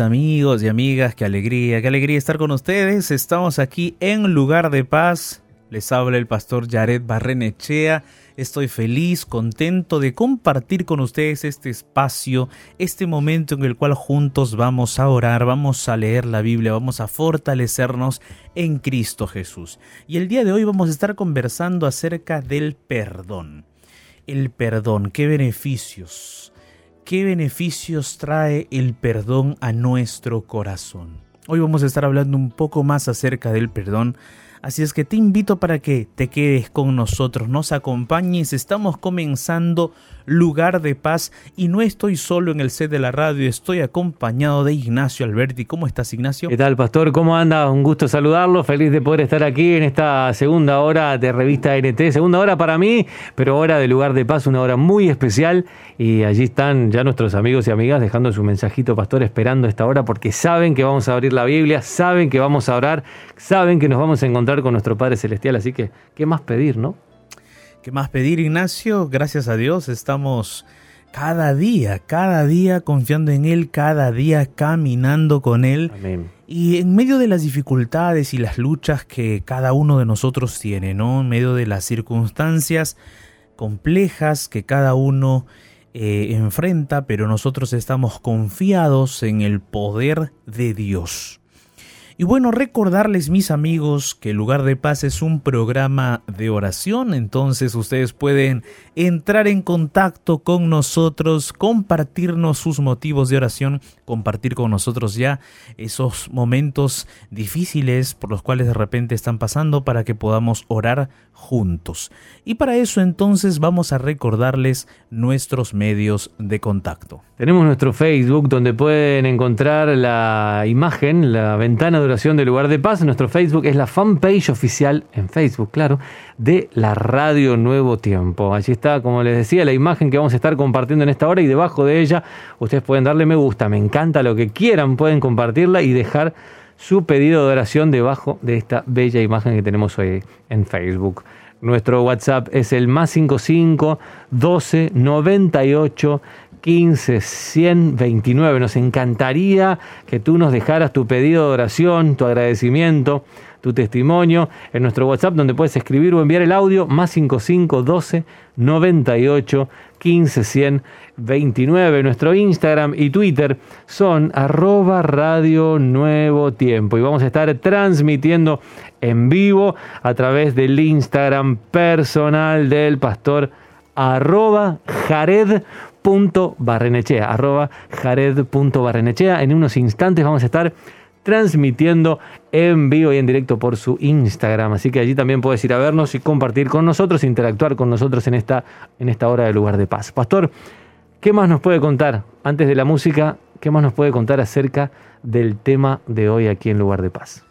amigos y amigas, qué alegría, qué alegría estar con ustedes. Estamos aquí en Lugar de Paz. Les habla el pastor Jared Barrenechea. Estoy feliz, contento de compartir con ustedes este espacio, este momento en el cual juntos vamos a orar, vamos a leer la Biblia, vamos a fortalecernos en Cristo Jesús. Y el día de hoy vamos a estar conversando acerca del perdón. El perdón, qué beneficios, ¿Qué beneficios trae el perdón a nuestro corazón? Hoy vamos a estar hablando un poco más acerca del perdón, así es que te invito para que te quedes con nosotros, nos acompañes, estamos comenzando lugar de paz y no estoy solo en el set de la radio, estoy acompañado de Ignacio Alberti. ¿Cómo estás Ignacio? ¿Qué tal Pastor? ¿Cómo anda? Un gusto saludarlo, feliz de poder estar aquí en esta segunda hora de revista NT, segunda hora para mí, pero hora de lugar de paz, una hora muy especial y allí están ya nuestros amigos y amigas dejando su mensajito Pastor esperando esta hora porque saben que vamos a abrir la Biblia, saben que vamos a orar, saben que nos vamos a encontrar con nuestro Padre Celestial, así que ¿qué más pedir, no? ¿Qué más pedir, Ignacio? Gracias a Dios estamos cada día, cada día confiando en Él, cada día caminando con Él. Amén. Y en medio de las dificultades y las luchas que cada uno de nosotros tiene, ¿no? En medio de las circunstancias complejas que cada uno eh, enfrenta, pero nosotros estamos confiados en el poder de Dios. Y bueno, recordarles mis amigos que el lugar de paz es un programa de oración, entonces ustedes pueden entrar en contacto con nosotros, compartirnos sus motivos de oración, compartir con nosotros ya esos momentos difíciles por los cuales de repente están pasando para que podamos orar juntos. Y para eso entonces vamos a recordarles nuestros medios de contacto. Tenemos nuestro Facebook donde pueden encontrar la imagen, la ventana de oración del lugar de paz. Nuestro Facebook es la fanpage oficial en Facebook, claro, de la Radio Nuevo Tiempo. Allí está, como les decía, la imagen que vamos a estar compartiendo en esta hora y debajo de ella ustedes pueden darle me gusta, me encanta lo que quieran, pueden compartirla y dejar su pedido de oración debajo de esta bella imagen que tenemos hoy en Facebook. Nuestro WhatsApp es el más 55 12 98 15 129. Nos encantaría que tú nos dejaras tu pedido de oración, tu agradecimiento, tu testimonio en nuestro WhatsApp donde puedes escribir o enviar el audio más 55 12 98 15 129. Nuestro Instagram y Twitter son arroba radio nuevo tiempo y vamos a estar transmitiendo en vivo a través del Instagram personal del pastor arroba jared.barrenechea arroba jared.barrenechea en unos instantes vamos a estar transmitiendo en vivo y en directo por su Instagram. Así que allí también puedes ir a vernos y compartir con nosotros, interactuar con nosotros en esta, en esta hora de lugar de paz. Pastor, ¿qué más nos puede contar antes de la música? ¿Qué más nos puede contar acerca del tema de hoy aquí en lugar de paz?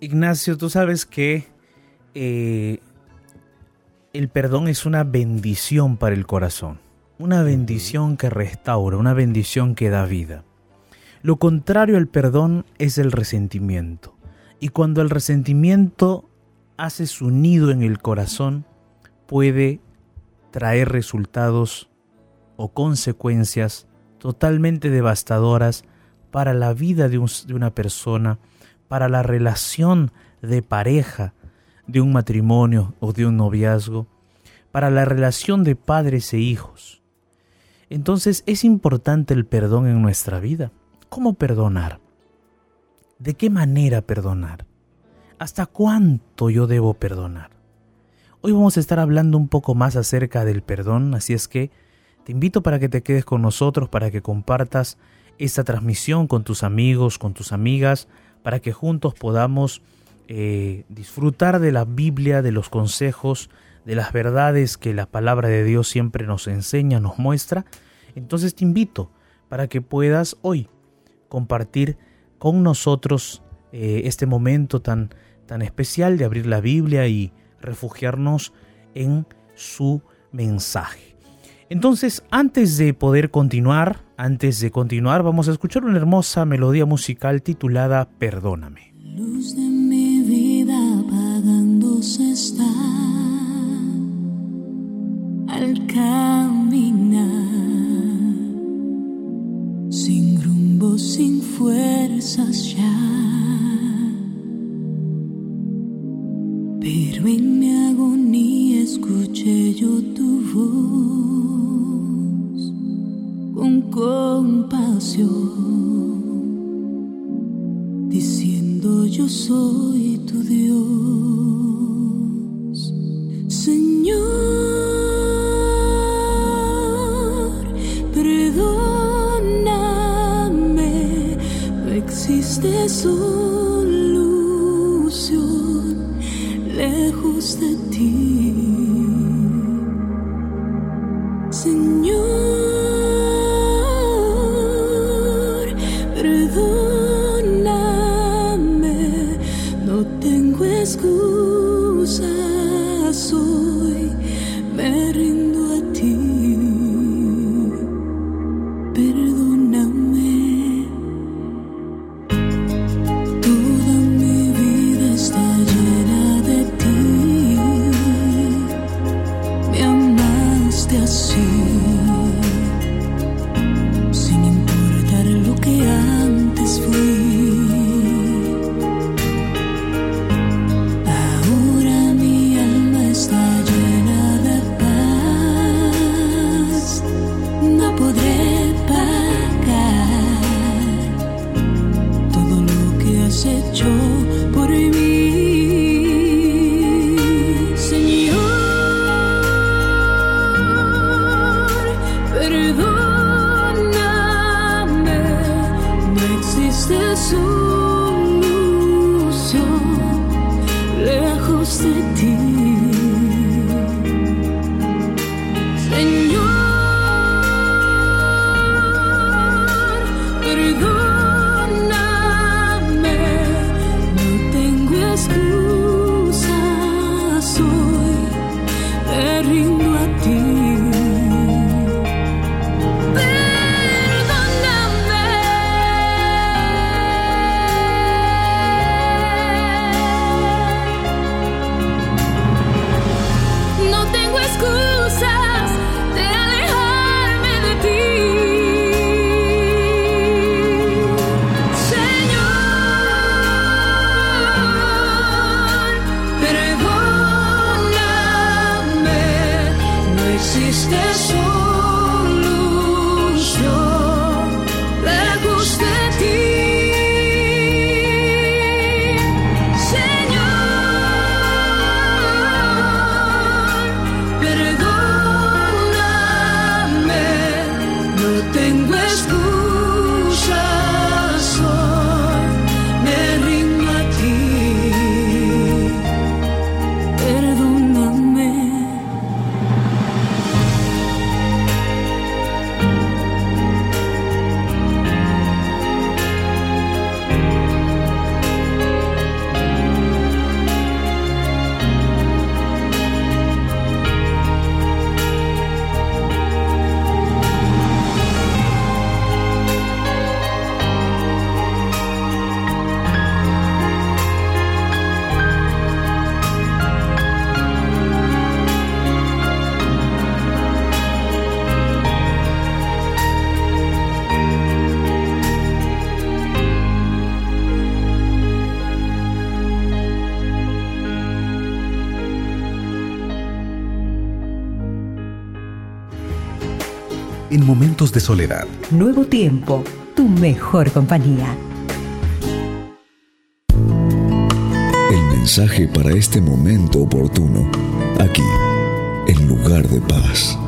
Ignacio, tú sabes que eh, el perdón es una bendición para el corazón, una bendición que restaura, una bendición que da vida. Lo contrario al perdón es el resentimiento. Y cuando el resentimiento hace su nido en el corazón, puede traer resultados o consecuencias totalmente devastadoras para la vida de, de una persona, para la relación de pareja, de un matrimonio o de un noviazgo, para la relación de padres e hijos. Entonces es importante el perdón en nuestra vida. ¿Cómo perdonar? ¿De qué manera perdonar? ¿Hasta cuánto yo debo perdonar? Hoy vamos a estar hablando un poco más acerca del perdón, así es que te invito para que te quedes con nosotros, para que compartas esta transmisión con tus amigos, con tus amigas, para que juntos podamos eh, disfrutar de la Biblia, de los consejos, de las verdades que la palabra de Dios siempre nos enseña, nos muestra. Entonces te invito para que puedas hoy compartir con nosotros eh, este momento tan, tan especial de abrir la Biblia y refugiarnos en su mensaje. Entonces, antes de poder continuar, antes de continuar, vamos a escuchar una hermosa melodía musical titulada Perdóname. Luz de mi vida está al caminar, sin rumbo, sin fuerzas ya. Pero en mi agonía escuché yo tu voz con compasión, diciendo yo soy tu Dios, 诉。De soledad. Nuevo tiempo, tu mejor compañía. El mensaje para este momento oportuno, aquí, en lugar de paz.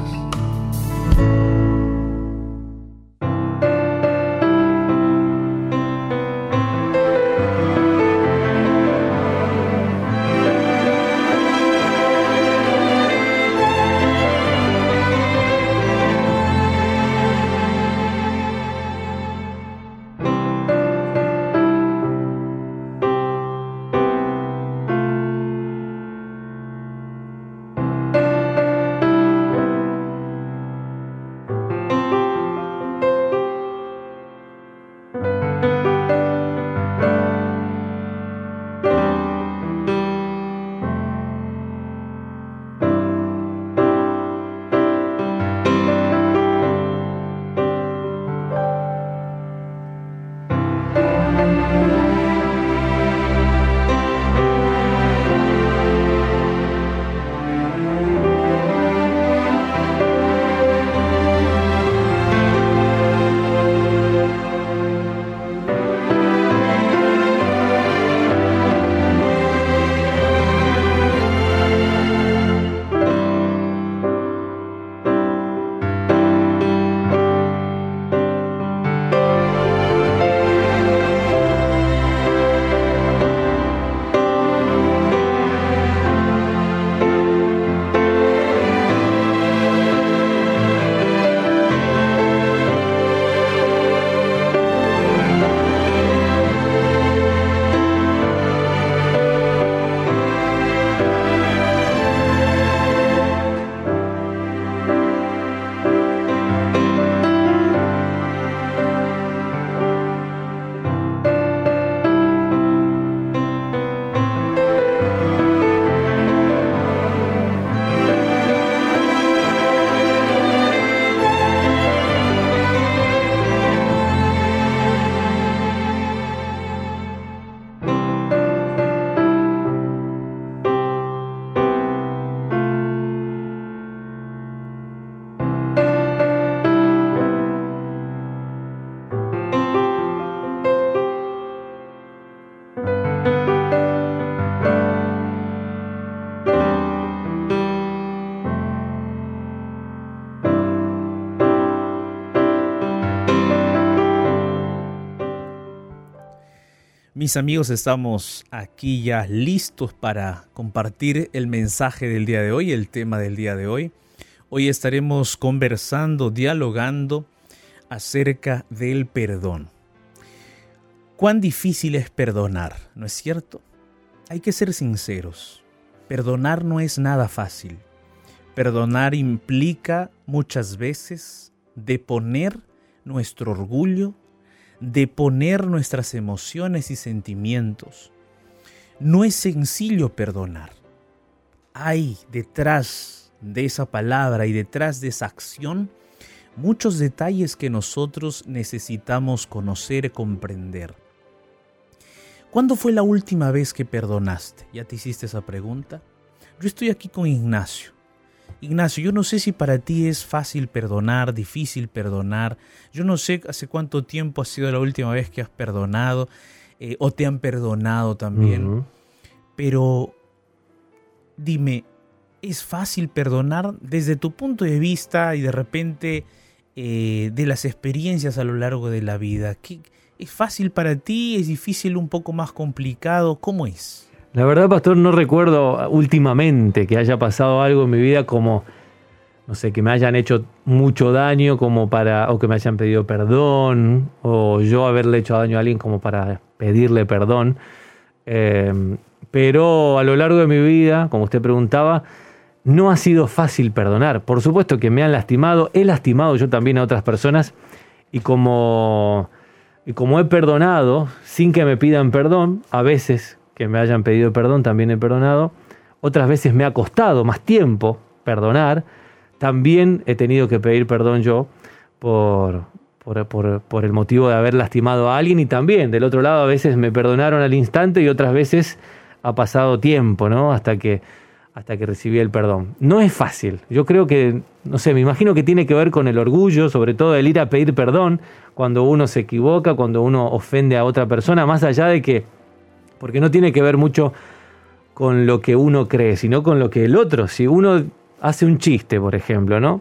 Mis amigos, estamos aquí ya listos para compartir el mensaje del día de hoy, el tema del día de hoy. Hoy estaremos conversando, dialogando acerca del perdón. Cuán difícil es perdonar, ¿no es cierto? Hay que ser sinceros. Perdonar no es nada fácil. Perdonar implica muchas veces deponer nuestro orgullo, de poner nuestras emociones y sentimientos. No es sencillo perdonar. Hay detrás de esa palabra y detrás de esa acción muchos detalles que nosotros necesitamos conocer y comprender. ¿Cuándo fue la última vez que perdonaste? ¿Ya te hiciste esa pregunta? Yo estoy aquí con Ignacio. Ignacio, yo no sé si para ti es fácil perdonar, difícil perdonar. Yo no sé hace cuánto tiempo ha sido la última vez que has perdonado eh, o te han perdonado también. Pero dime, ¿es fácil perdonar desde tu punto de vista y de repente eh, de las experiencias a lo largo de la vida? ¿Es fácil para ti? ¿Es difícil, un poco más complicado? ¿Cómo es? La verdad, pastor, no recuerdo últimamente que haya pasado algo en mi vida como, no sé, que me hayan hecho mucho daño como para, o que me hayan pedido perdón, o yo haberle hecho daño a alguien como para pedirle perdón. Em, pero a lo largo de mi vida, como usted preguntaba, no ha sido fácil perdonar. Por supuesto que me han lastimado, he lastimado yo también a otras personas y como, y como he perdonado sin que me pidan perdón, a veces que me hayan pedido perdón, también he perdonado. Otras veces me ha costado más tiempo perdonar. También he tenido que pedir perdón yo por, por, el motivo de haber lastimado a alguien y también del otro lado a veces me perdonaron al instante y otras veces ha pasado tiempo, ¿no? Hasta que, hasta que recibí el perdón. No es fácil. Yo creo que, no sé, me imagino que tiene que ver con el orgullo, sobre todo el ir a pedir perdón cuando uno se equivoca, cuando uno ofende a otra persona, más allá de que, porque no tiene que ver mucho con lo que uno cree, sino con lo que el otro, si uno hace un chiste, por ejemplo, ¿no?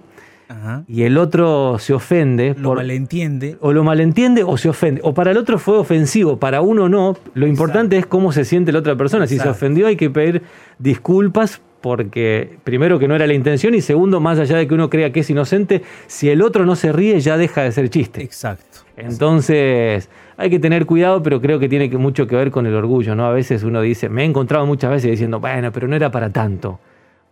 y el otro se ofende. Lo malentiende. O lo malentiende o se ofende. O para el otro fue ofensivo, para uno no. Lo importante es cómo se siente la otra persona. Si se ofendió hay que pedir disculpas porque primero que no era la intención y segundo, más allá de que uno crea que es inocente, si el otro no se ríe ya deja de ser chiste. Exacto. Entonces hay que tener cuidado, pero creo que tiene mucho que ver con el orgullo, ¿no? A veces uno dice, me he encontrado muchas veces diciendo, bueno, pero no era para tanto.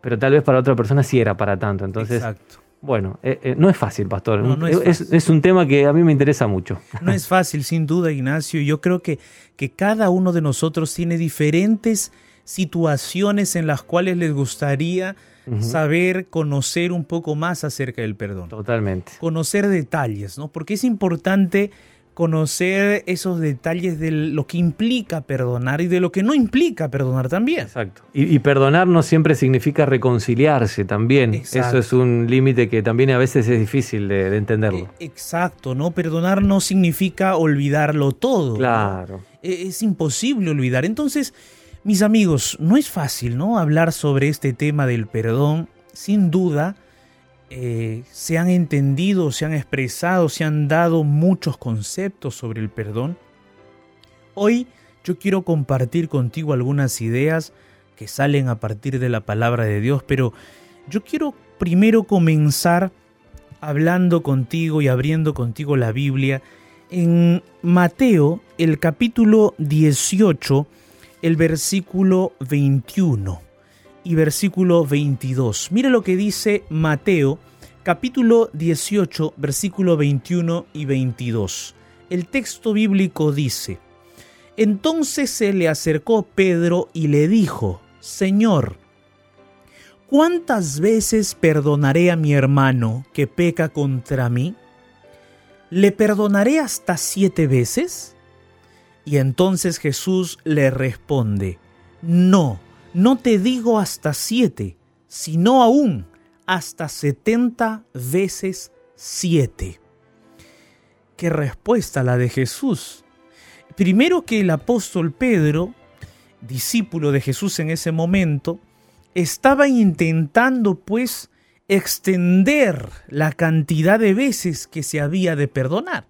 Pero tal vez para otra persona sí era para tanto. Entonces, Exacto. Bueno, eh, eh, no es fácil, pastor. es, un tema que a mí me interesa mucho. No es fácil, sin duda, Ignacio. Yo creo que, que cada uno de nosotros tiene diferentes situaciones en las cuales les gustaría saber, conocer un poco más acerca del perdón. Totalmente. Conocer detalles, ¿no? Porque es importante conocer esos detalles de lo que implica perdonar y de lo que no implica perdonar también. Exacto. Y, perdonar no siempre significa reconciliarse también. Eso es un límite que también a veces es difícil de, entenderlo. E, exacto, ¿no? Perdonar no significa olvidarlo todo. Claro. E, es imposible olvidar. Entonces, mis amigos, no es fácil, ¿no? Hablar sobre este tema del perdón. Sin duda, eh, se han entendido, se han expresado, se han dado muchos conceptos sobre el perdón. Hoy yo quiero compartir contigo algunas ideas que salen a partir de la palabra de Dios, pero yo quiero primero comenzar hablando contigo y abriendo contigo la Biblia en Mateo, el capítulo 18, el versículo 21 y versículo 22. Mire lo que dice Mateo capítulo 18 versículo 21 y 22. El texto bíblico dice, Entonces se le acercó Pedro y le dijo, Señor, ¿cuántas veces perdonaré a mi hermano que peca contra mí? ¿Le perdonaré hasta siete veces? Y entonces Jesús le responde, No, no te digo hasta siete, sino aún hasta 70 veces siete. Qué respuesta la de Jesús. Primero que el apóstol Pedro, discípulo de Jesús en ese momento, estaba intentando pues extender la cantidad de veces que se había de perdonar.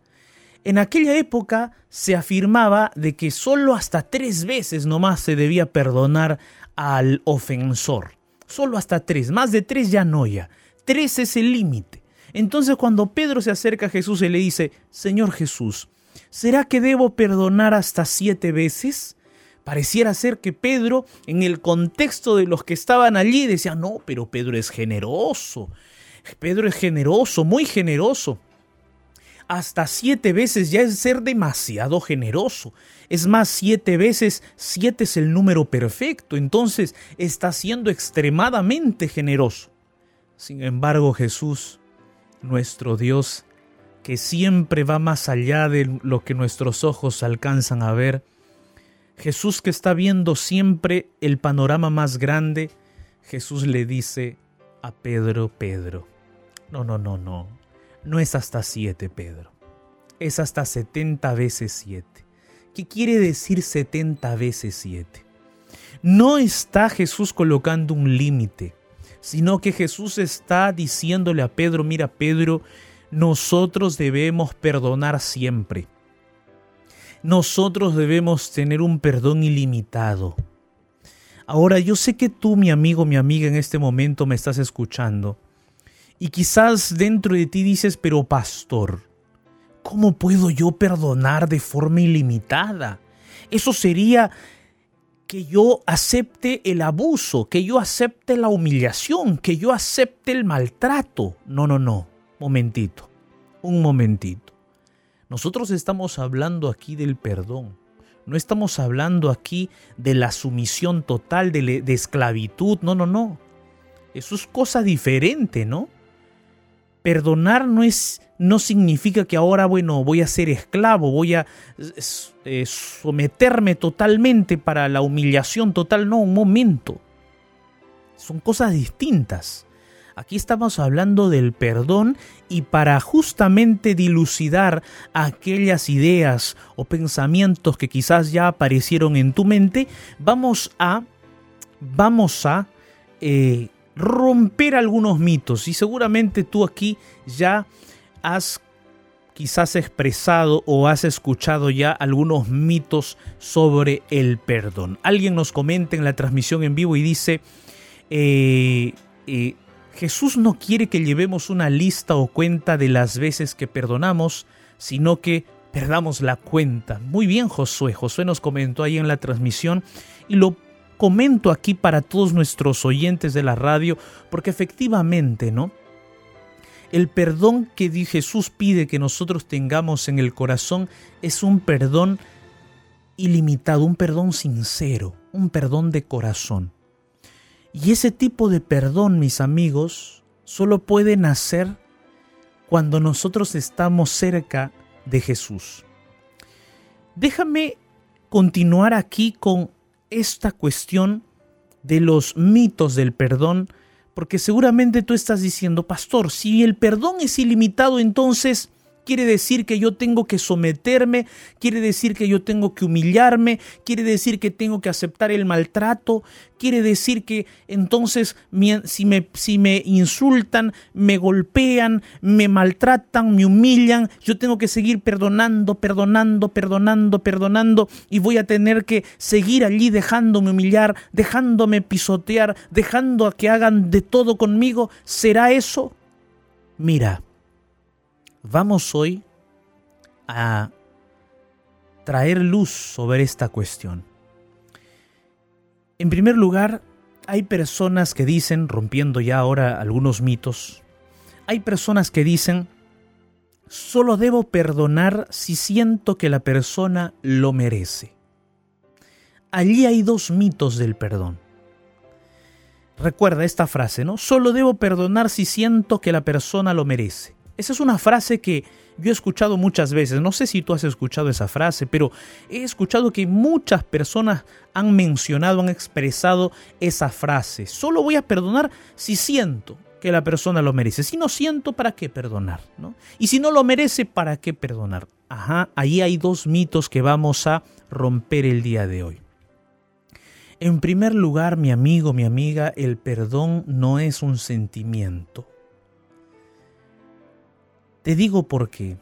En aquella época se afirmaba de que solo hasta tres veces nomás se debía perdonar al ofensor. Solo hasta tres, más de tres ya no ya. Tres es el límite. Entonces cuando Pedro se acerca a Jesús y le dice, Señor Jesús, ¿será que debo perdonar hasta siete veces? Pareciera ser que Pedro, en el contexto de los que estaban allí, decía, no, pero Pedro es generoso. Pedro es generoso, muy generoso hasta siete veces ya es ser demasiado generoso. Es más, siete veces, siete es el número perfecto, entonces está siendo extremadamente generoso. Sin embargo, Jesús, nuestro Dios, que siempre va más allá de lo que nuestros ojos alcanzan a ver, Jesús que está viendo siempre el panorama más grande, Jesús le dice a Pedro, Pedro, no, no, no, no, no es hasta siete, Pedro. Es hasta setenta veces siete. ¿Qué quiere decir setenta veces siete? No está Jesús colocando un límite, sino que Jesús está diciéndole a Pedro, mira Pedro, nosotros debemos perdonar siempre. Nosotros debemos tener un perdón ilimitado. Ahora yo sé que tú, mi amigo, mi amiga, en este momento me estás escuchando y quizás dentro de ti dices, pero pastor, ¿cómo puedo yo perdonar de forma ilimitada? Eso sería que yo acepte el abuso, que yo acepte la humillación, que yo acepte el maltrato. No, no, no. Momentito. Un momentito. Nosotros estamos hablando aquí del perdón. No estamos hablando aquí de la sumisión total, de, de esclavitud. No, no, no. Eso es cosa diferente, ¿no? Perdonar no es no significa que ahora, bueno, voy a ser esclavo, voy a eh, someterme totalmente para la humillación total, no, un momento. Son cosas distintas. Aquí estamos hablando del perdón y para justamente dilucidar aquellas ideas o pensamientos que quizás ya aparecieron en tu mente, vamos a, vamos a eh, romper algunos mitos y seguramente tú aquí ya has quizás expresado o has escuchado ya algunos mitos sobre el perdón. Alguien nos comenta en la transmisión en vivo y dice, eh, eh, Jesús no quiere que llevemos una lista o cuenta de las veces que perdonamos, sino que perdamos la cuenta. Muy bien, Josué. Josué nos comentó ahí en la transmisión y lo comento aquí para todos nuestros oyentes de la radio, porque efectivamente, ¿no? El perdón que Jesús pide que nosotros tengamos en el corazón es un perdón ilimitado, un perdón sincero, un perdón de corazón. Y ese tipo de perdón, mis amigos, solo puede nacer cuando nosotros estamos cerca de Jesús. Déjame continuar aquí con esta cuestión de los mitos del perdón, porque seguramente tú estás diciendo, pastor, si el perdón es ilimitado, entonces quiere decir que yo tengo que someterme, quiere decir que yo tengo que humillarme, quiere decir que tengo que aceptar el maltrato, quiere decir que entonces si me, insultan, me golpean, me maltratan, me humillan, yo tengo que seguir perdonando, perdonando, perdonando, perdonando y voy a tener que seguir allí dejándome humillar, dejándome pisotear, dejando a que hagan de todo conmigo. ¿Será eso? Mira, Vamos hoy a traer luz sobre esta cuestión. En primer lugar, hay personas que dicen, rompiendo ya ahora algunos mitos, hay personas que dicen, solo debo perdonar si siento que la persona lo merece. Allí hay dos mitos del perdón. Recuerda esta frase, ¿no? Solo debo perdonar si siento que la persona lo merece. Esa es una frase que yo he escuchado muchas veces. No sé si tú has escuchado esa frase, pero he escuchado que muchas personas han mencionado, han expresado esa frase. Solo voy a perdonar si siento que la persona lo merece. Si no siento, ¿para qué perdonar? ¿no? Y si no lo merece, ¿para qué perdonar? Ajá, ahí hay dos mitos que vamos a romper el día de hoy. En primer lugar, mi amigo, mi amiga, el perdón no es un sentimiento. Te digo por qué.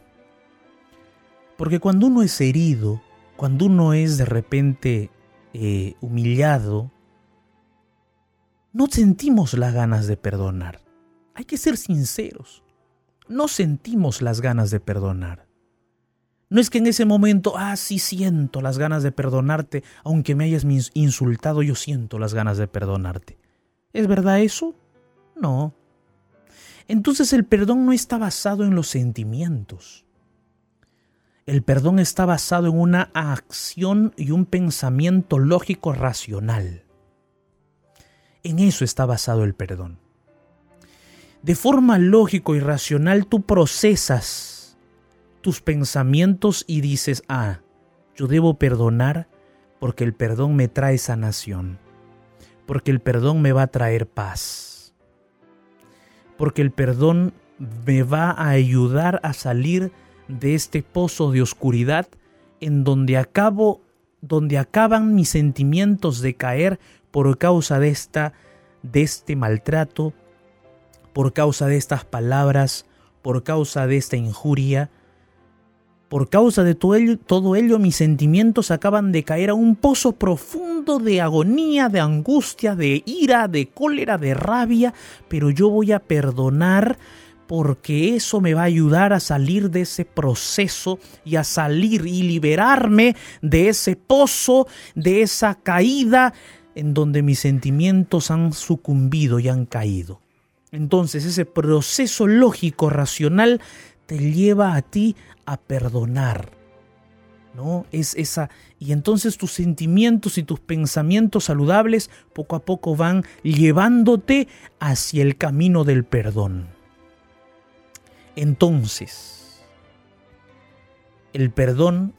Porque cuando uno es herido, cuando uno es de repente eh, humillado, no sentimos las ganas de perdonar. Hay que ser sinceros. No sentimos las ganas de perdonar. No es que en ese momento, ah, sí siento las ganas de perdonarte, aunque me hayas insultado, yo siento las ganas de perdonarte. ¿Es verdad eso? No. Entonces el perdón no está basado en los sentimientos. El perdón está basado en una acción y un pensamiento lógico racional. En eso está basado el perdón. De forma lógico y racional tú procesas tus pensamientos y dices, ah, yo debo perdonar porque el perdón me trae sanación, porque el perdón me va a traer paz porque el perdón me va a ayudar a salir de este pozo de oscuridad en donde acabo donde acaban mis sentimientos de caer por causa de esta de este maltrato, por causa de estas palabras, por causa de esta injuria, por causa de todo ello, mis sentimientos acaban de caer a un pozo profundo de agonía, de angustia, de ira, de cólera, de rabia, pero yo voy a perdonar porque eso me va a ayudar a salir de ese proceso y a salir y liberarme de ese pozo, de esa caída en donde mis sentimientos han sucumbido y han caído. Entonces ese proceso lógico, racional, te lleva a ti a perdonar. ¿No? Es esa y entonces tus sentimientos y tus pensamientos saludables poco a poco van llevándote hacia el camino del perdón. Entonces, el perdón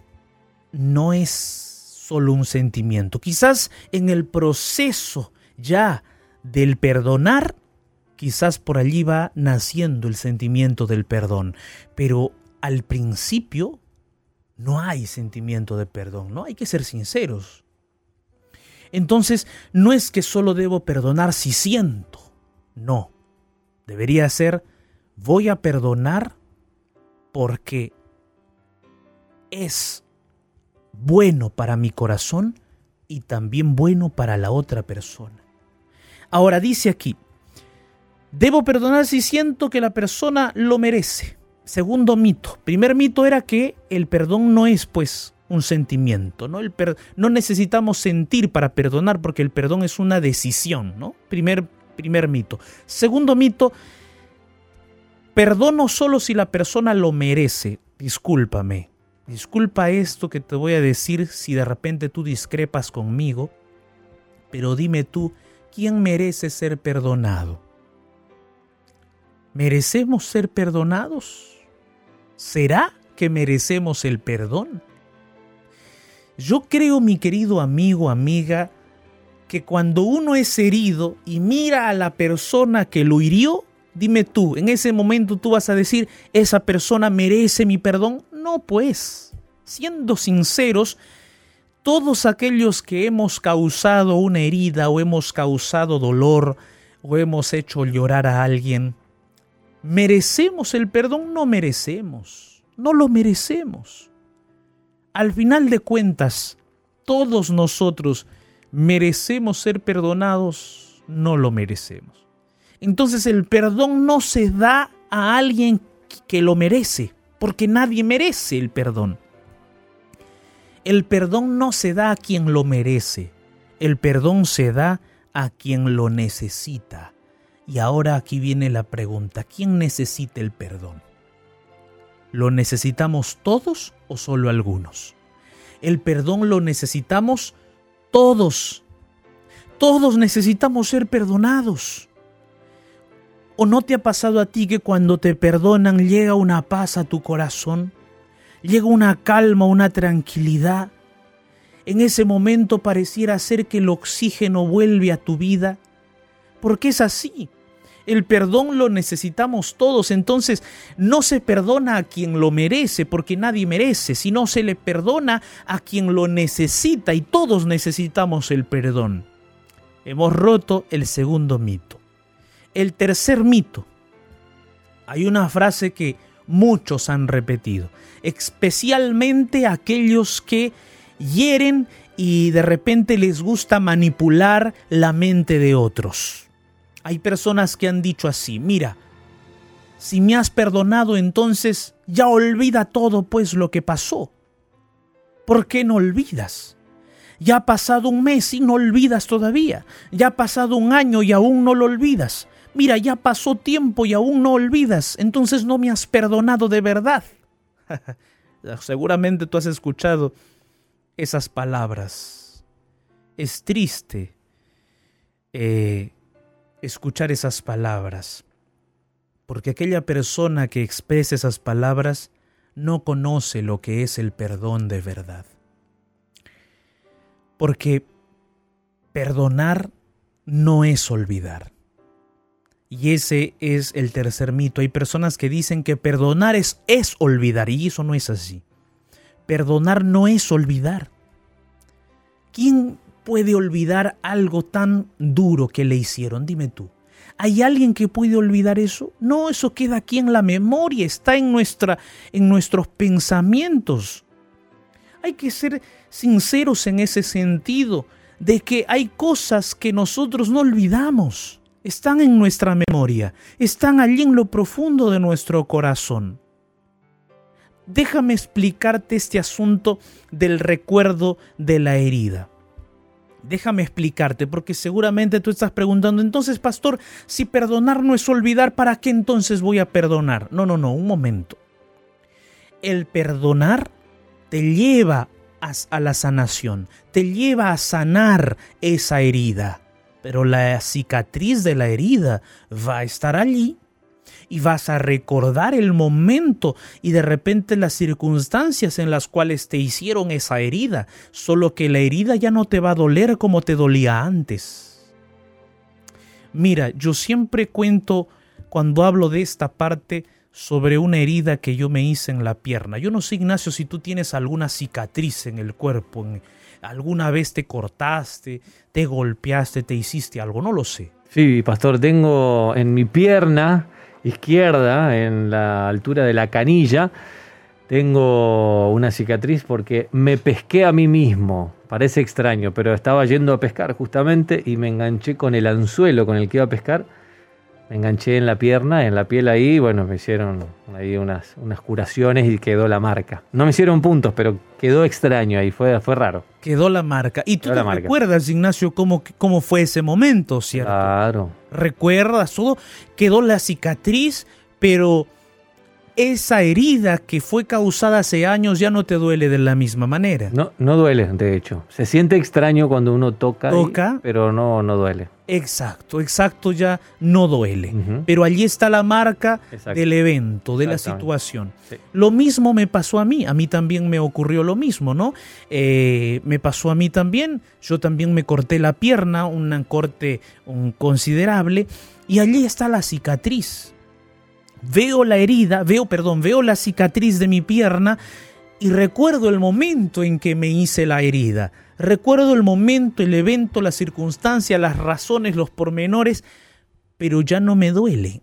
no es solo un sentimiento. Quizás en el proceso ya del perdonar, quizás por allí va naciendo el sentimiento del perdón, pero al principio no hay sentimiento de perdón, ¿no? Hay que ser sinceros. Entonces, no es que solo debo perdonar si siento, no. Debería ser, voy a perdonar porque es bueno para mi corazón y también bueno para la otra persona. Ahora dice aquí, debo perdonar si siento que la persona lo merece. Segundo mito. Primer mito era que el perdón no es pues un sentimiento, ¿no? El no necesitamos sentir para perdonar porque el perdón es una decisión, ¿no? Primer, primer mito. Segundo mito, perdono solo si la persona lo merece. Discúlpame. Disculpa esto que te voy a decir si de repente tú discrepas conmigo, pero dime tú, ¿quién merece ser perdonado? ¿Merecemos ser perdonados? ¿Será que merecemos el perdón? Yo creo, mi querido amigo, amiga, que cuando uno es herido y mira a la persona que lo hirió, dime tú, en ese momento tú vas a decir, esa persona merece mi perdón. No, pues, siendo sinceros, todos aquellos que hemos causado una herida o hemos causado dolor o hemos hecho llorar a alguien, ¿Merecemos el perdón? No merecemos. No lo merecemos. Al final de cuentas, todos nosotros merecemos ser perdonados, no lo merecemos. Entonces el perdón no se da a alguien que lo merece, porque nadie merece el perdón. El perdón no se da a quien lo merece, el perdón se da a quien lo necesita. Y ahora aquí viene la pregunta, ¿quién necesita el perdón? ¿Lo necesitamos todos o solo algunos? El perdón lo necesitamos todos. Todos necesitamos ser perdonados. ¿O no te ha pasado a ti que cuando te perdonan llega una paz a tu corazón? Llega una calma, una tranquilidad. En ese momento pareciera ser que el oxígeno vuelve a tu vida. Porque es así. El perdón lo necesitamos todos, entonces no se perdona a quien lo merece, porque nadie merece, sino se le perdona a quien lo necesita y todos necesitamos el perdón. Hemos roto el segundo mito. El tercer mito. Hay una frase que muchos han repetido, especialmente aquellos que hieren y de repente les gusta manipular la mente de otros. Hay personas que han dicho así, mira, si me has perdonado entonces ya olvida todo pues lo que pasó. ¿Por qué no olvidas? Ya ha pasado un mes y no olvidas todavía. Ya ha pasado un año y aún no lo olvidas. Mira, ya pasó tiempo y aún no olvidas. Entonces no me has perdonado de verdad. Seguramente tú has escuchado esas palabras. Es triste eh, escuchar esas palabras, porque aquella persona que expresa esas palabras no conoce lo que es el perdón de verdad. Porque perdonar no es olvidar. Y ese es el tercer mito. Hay personas que dicen que perdonar es, es olvidar y eso no es así. Perdonar no es olvidar. ¿Quién puede olvidar algo tan duro que le hicieron? Dime tú. ¿Hay alguien que puede olvidar eso? No, eso queda aquí en la memoria, está en, nuestra, en nuestros pensamientos. Hay que ser sinceros en ese sentido, de que hay cosas que nosotros no olvidamos. Están en nuestra memoria, están allí en lo profundo de nuestro corazón. Déjame explicarte este asunto del recuerdo de la herida. Déjame explicarte, porque seguramente tú estás preguntando, entonces, pastor, si perdonar no es olvidar, ¿para qué entonces voy a perdonar? No, no, no, un momento. El perdonar te lleva a, la sanación, te lleva a sanar esa herida, pero la cicatriz de la herida va a estar allí y vas a recordar el momento y de repente las circunstancias en las cuales te hicieron esa herida, solo que la herida ya no te va a doler como te dolía antes. Mira, yo siempre cuento cuando hablo de esta parte sobre una herida que yo me hice en la pierna. Yo no sé, Ignacio, si tú tienes alguna cicatriz en el cuerpo, alguna vez te cortaste, te golpeaste, te hiciste algo, no lo sé. Sí, pastor, tengo en mi pierna izquierda, en la altura de la canilla, tengo una cicatriz porque me pesqué a mí mismo. Parece extraño, pero estaba yendo a pescar justamente y me enganché con el anzuelo con el que iba a pescar me enganché en la pierna, en la piel ahí, bueno, me hicieron ahí unas, unas curaciones y quedó la marca. No me hicieron puntos, pero quedó extraño ahí, fue, fue raro. Quedó la marca. ¿Y tú te recuerdas, Ignacio, cómo, cómo fue ese momento, cierto? Claro. ¿Recuerdas todo? Quedó la cicatriz, pero esa herida que fue causada hace años ya no te duele de la misma manera. No, no duele, de hecho. Se siente extraño cuando uno toca, toca pero no, no duele. Exacto, exacto, ya no duele. Pero allí está la marca del evento, de la situación. Lo mismo me pasó a mí, a mí también me ocurrió lo mismo, ¿no? Eh, me pasó a mí también, yo también me corté la pierna, un corte considerable, y allí está la cicatriz Veo la herida, veo, perdón, veo la cicatriz de mi pierna y recuerdo el momento en que me hice la herida. Recuerdo el momento, el evento, la circunstancia, las razones, los pormenores, pero ya no me duele.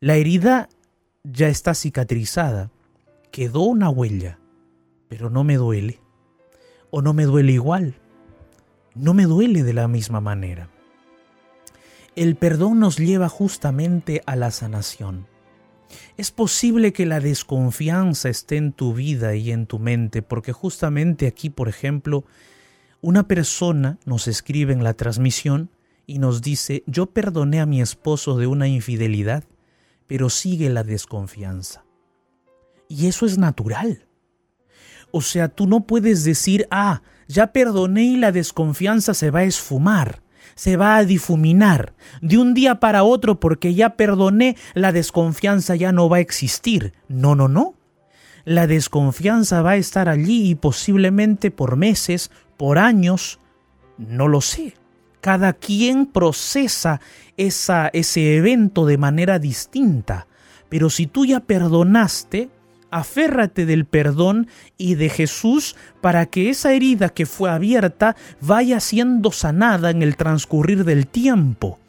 La herida ya está cicatrizada. Quedó una huella, pero no me duele. O no me duele igual. No me duele de la misma manera. El perdón nos lleva justamente a la sanación. Es posible que la desconfianza esté en tu vida y en tu mente, porque justamente aquí, por ejemplo, una persona nos escribe en la transmisión y nos dice, yo perdoné a mi esposo de una infidelidad, pero sigue la desconfianza. Y eso es natural. O sea, tú no puedes decir, ah, ya perdoné y la desconfianza se va a esfumar se va a difuminar. De un día para otro, porque ya perdoné, la desconfianza ya no va a existir. No, no, no. La desconfianza va a estar allí y posiblemente por meses, por años, no lo sé. Cada quien procesa esa, ese evento de manera distinta. Pero si tú ya perdonaste, aférrate del perdón y de Jesús para que esa herida que fue abierta vaya siendo sanada en el transcurrir del tiempo.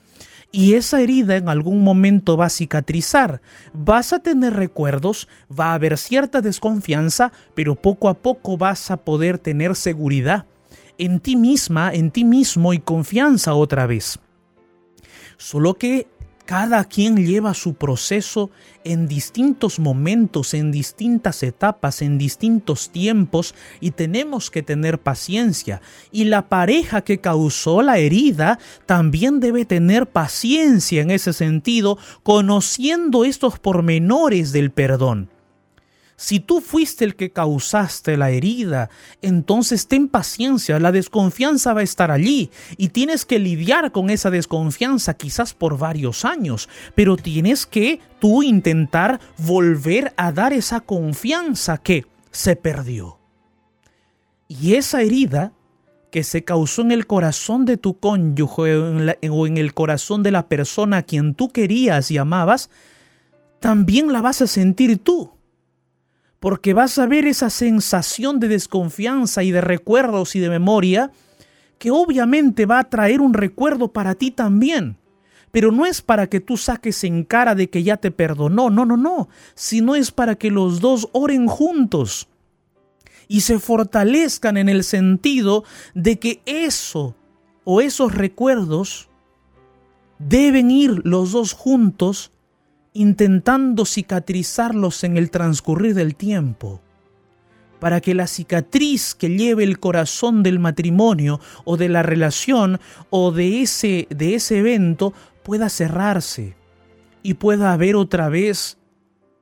Y esa herida en algún momento va a cicatrizar, vas a tener recuerdos, va a haber cierta desconfianza, pero poco a poco vas a poder tener seguridad en ti misma, en ti mismo y confianza otra vez. Solo que cada quien lleva su proceso en distintos momentos, en distintas etapas, en distintos tiempos y tenemos que tener paciencia. Y la pareja que causó la herida también debe tener paciencia en ese sentido, conociendo estos pormenores del perdón. Si tú fuiste el que causaste la herida, entonces ten paciencia, la desconfianza va a estar allí y tienes que lidiar con esa desconfianza quizás por varios años, pero tienes que tú intentar volver a dar esa confianza que se perdió. Y esa herida que se causó en el corazón de tu cónyuge o en, el corazón de la persona a quien tú querías y amabas, también la vas a sentir tú porque vas a ver esa sensación de desconfianza y de recuerdos y de memoria que obviamente va a traer un recuerdo para ti también. Pero no es para que tú saques en cara de que ya te perdonó, no, no, no, sino es para que los dos oren juntos y se fortalezcan en el sentido de que eso o esos recuerdos deben ir los dos juntos intentando cicatrizarlos en el transcurrir del tiempo, para que la cicatriz que lleve el corazón del matrimonio o de la relación o de ese, de ese evento pueda cerrarse y pueda haber otra vez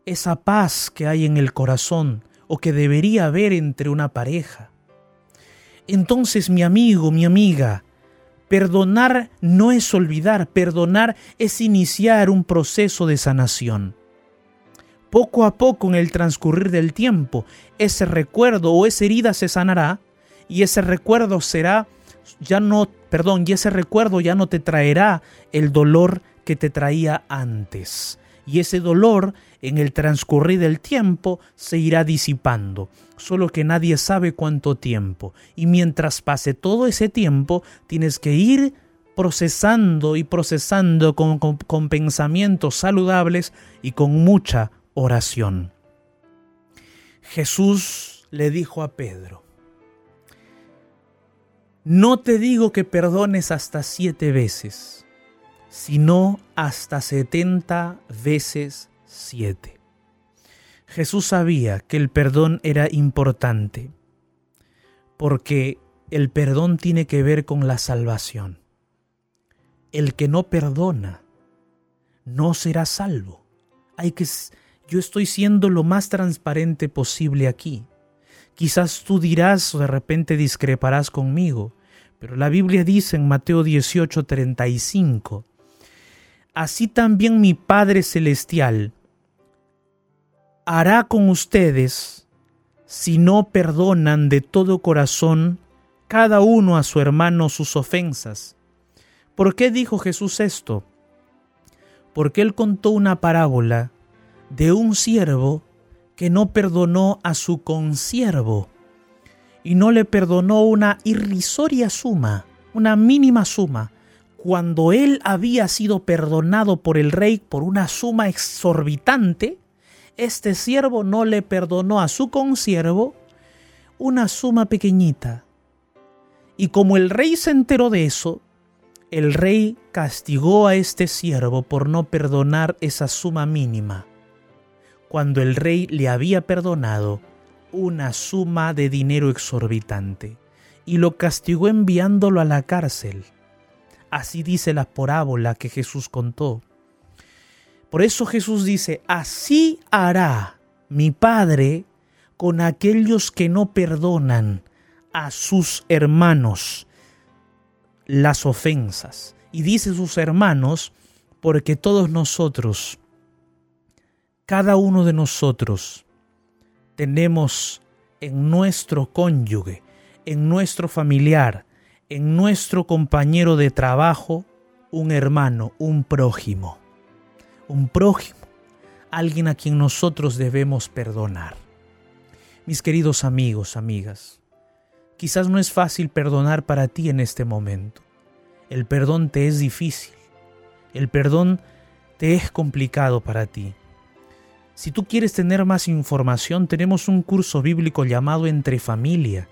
esa paz que hay en el corazón o que debería haber entre una pareja. Entonces mi amigo, mi amiga, Perdonar no es olvidar, perdonar es iniciar un proceso de sanación. Poco a poco en el transcurrir del tiempo, ese recuerdo o esa herida se sanará y ese recuerdo será ya no, perdón, y ese recuerdo ya no te traerá el dolor que te traía antes. Y ese dolor en el transcurrir del tiempo se irá disipando, solo que nadie sabe cuánto tiempo. Y mientras pase todo ese tiempo, tienes que ir procesando y procesando con, con, pensamientos saludables y con mucha oración. Jesús le dijo a Pedro, no te digo que perdones hasta siete veces, sino hasta setenta veces siete. Jesús sabía que el perdón era importante, porque el perdón tiene que ver con la salvación el que no perdona no será salvo. Hay que yo estoy siendo lo más transparente posible aquí. Quizás tú dirás o de repente discreparás conmigo, pero la Biblia dice en Mateo 18:35, Así también mi Padre Celestial hará con ustedes si no perdonan de todo corazón cada uno a su hermano sus ofensas. ¿Por qué dijo Jesús esto? Porque él contó una parábola de un siervo que no perdonó a su consiervo y no le perdonó una irrisoria suma, una mínima suma, cuando él había sido perdonado por el rey por una suma exorbitante, este siervo no le perdonó a su consiervo una suma pequeñita. Y como el rey se enteró de eso, el rey castigó a este siervo por no perdonar esa suma mínima, cuando el rey le había perdonado una suma de dinero exorbitante, y lo castigó enviándolo a la cárcel. Así dice la parábola que Jesús contó. Por eso Jesús dice, así hará mi Padre con aquellos que no perdonan a sus hermanos las ofensas. Y dice sus hermanos, porque todos nosotros, cada uno de nosotros, tenemos en nuestro cónyuge, en nuestro familiar, en nuestro compañero de trabajo, un hermano, un prójimo. Un prójimo, alguien a quien nosotros debemos perdonar. Mis queridos amigos, amigas, Quizás no es fácil perdonar para ti en este momento. El perdón te es difícil. El perdón te es complicado para ti. Si tú quieres tener más información, tenemos un curso bíblico llamado Entre Familia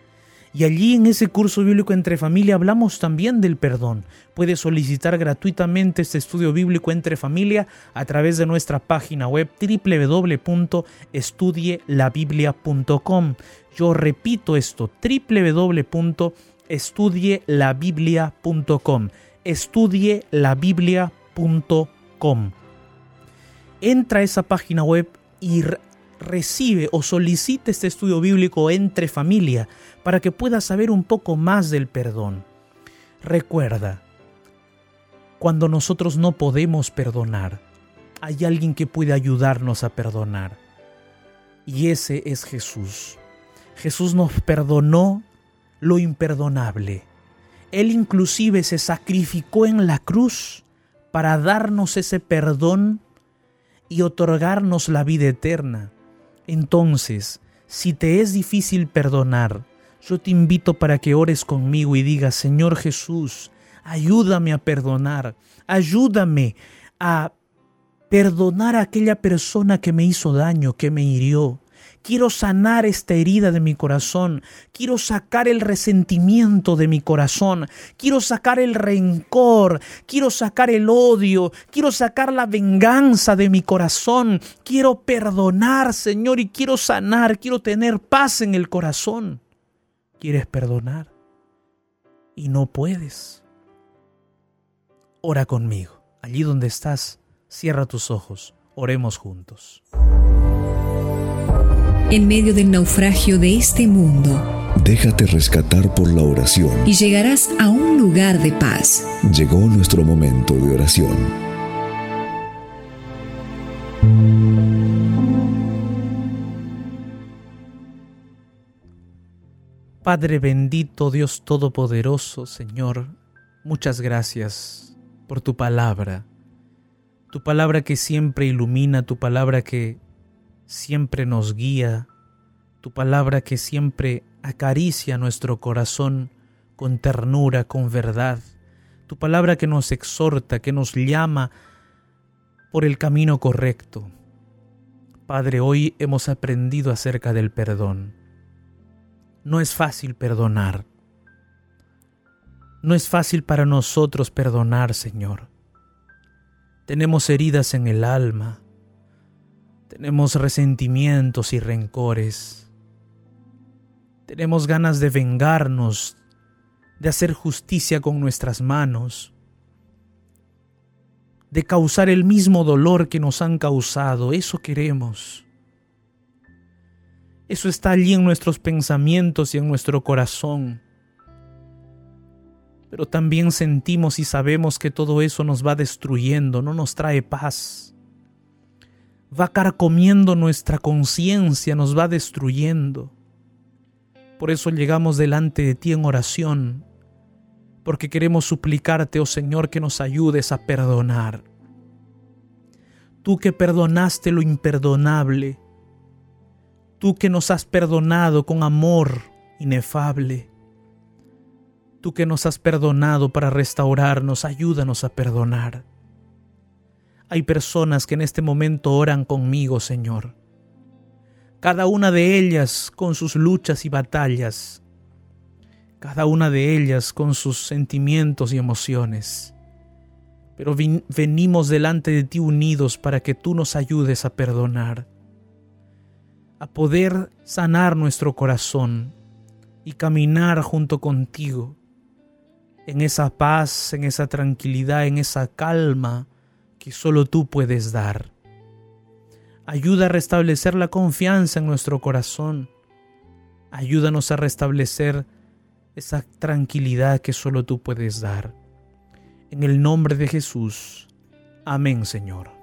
y allí en ese curso bíblico entre familia hablamos también del perdón. Puedes solicitar gratuitamente este estudio bíblico entre familia a través de nuestra página web www.estudielabiblia.com. Yo repito esto, www.estudielabiblia.com. Estudielabiblia.com. Entra a esa página web y recibe o solicita este estudio bíblico entre familia para que puedas saber un poco más del perdón. Recuerda, cuando nosotros no podemos perdonar, hay alguien que puede ayudarnos a perdonar. Y ese es Jesús. Jesús nos perdonó lo imperdonable. Él inclusive se sacrificó en la cruz para darnos ese perdón y otorgarnos la vida eterna. Entonces, si te es difícil perdonar, yo te invito para que ores conmigo y digas, Señor Jesús, ayúdame a perdonar, ayúdame a perdonar a aquella persona que me hizo daño, que me hirió. Quiero sanar esta herida de mi corazón. Quiero sacar el resentimiento de mi corazón. Quiero sacar el rencor. Quiero sacar el odio. Quiero sacar la venganza de mi corazón. Quiero perdonar, Señor, y quiero sanar. Quiero tener paz en el corazón. ¿Quieres perdonar? Y no puedes. Ora conmigo. Allí donde estás, cierra tus ojos. Oremos juntos en medio del naufragio de este mundo. Déjate rescatar por la oración. Y llegarás a un lugar de paz. Llegó nuestro momento de oración. Padre bendito, Dios Todopoderoso, Señor, muchas gracias por tu palabra, tu palabra que siempre ilumina, tu palabra que siempre nos guía, tu palabra que siempre acaricia nuestro corazón con ternura, con verdad, tu palabra que nos exhorta, que nos llama por el camino correcto. Padre, hoy hemos aprendido acerca del perdón. No es fácil perdonar. No es fácil para nosotros perdonar, Señor. Tenemos heridas en el alma. Tenemos resentimientos y rencores. Tenemos ganas de vengarnos, de hacer justicia con nuestras manos, de causar el mismo dolor que nos han causado. Eso queremos. Eso está allí en nuestros pensamientos y en nuestro corazón. Pero también sentimos y sabemos que todo eso nos va destruyendo, no nos trae paz. Va carcomiendo nuestra conciencia, nos va destruyendo. Por eso llegamos delante de ti en oración, porque queremos suplicarte, oh Señor, que nos ayudes a perdonar. Tú que perdonaste lo imperdonable, tú que nos has perdonado con amor inefable, tú que nos has perdonado para restaurarnos, ayúdanos a perdonar. Hay personas que en este momento oran conmigo, Señor. Cada una de ellas con sus luchas y batallas, cada una de ellas con sus sentimientos y emociones. Pero venimos delante de ti unidos para que tú nos ayudes a perdonar a poder sanar nuestro corazón y caminar junto contigo en esa paz, en esa tranquilidad, en esa calma que solo tú puedes dar. Ayuda a restablecer la confianza en nuestro corazón. Ayúdanos a restablecer esa tranquilidad que solo tú puedes dar. En el nombre de Jesús. Amén, Señor.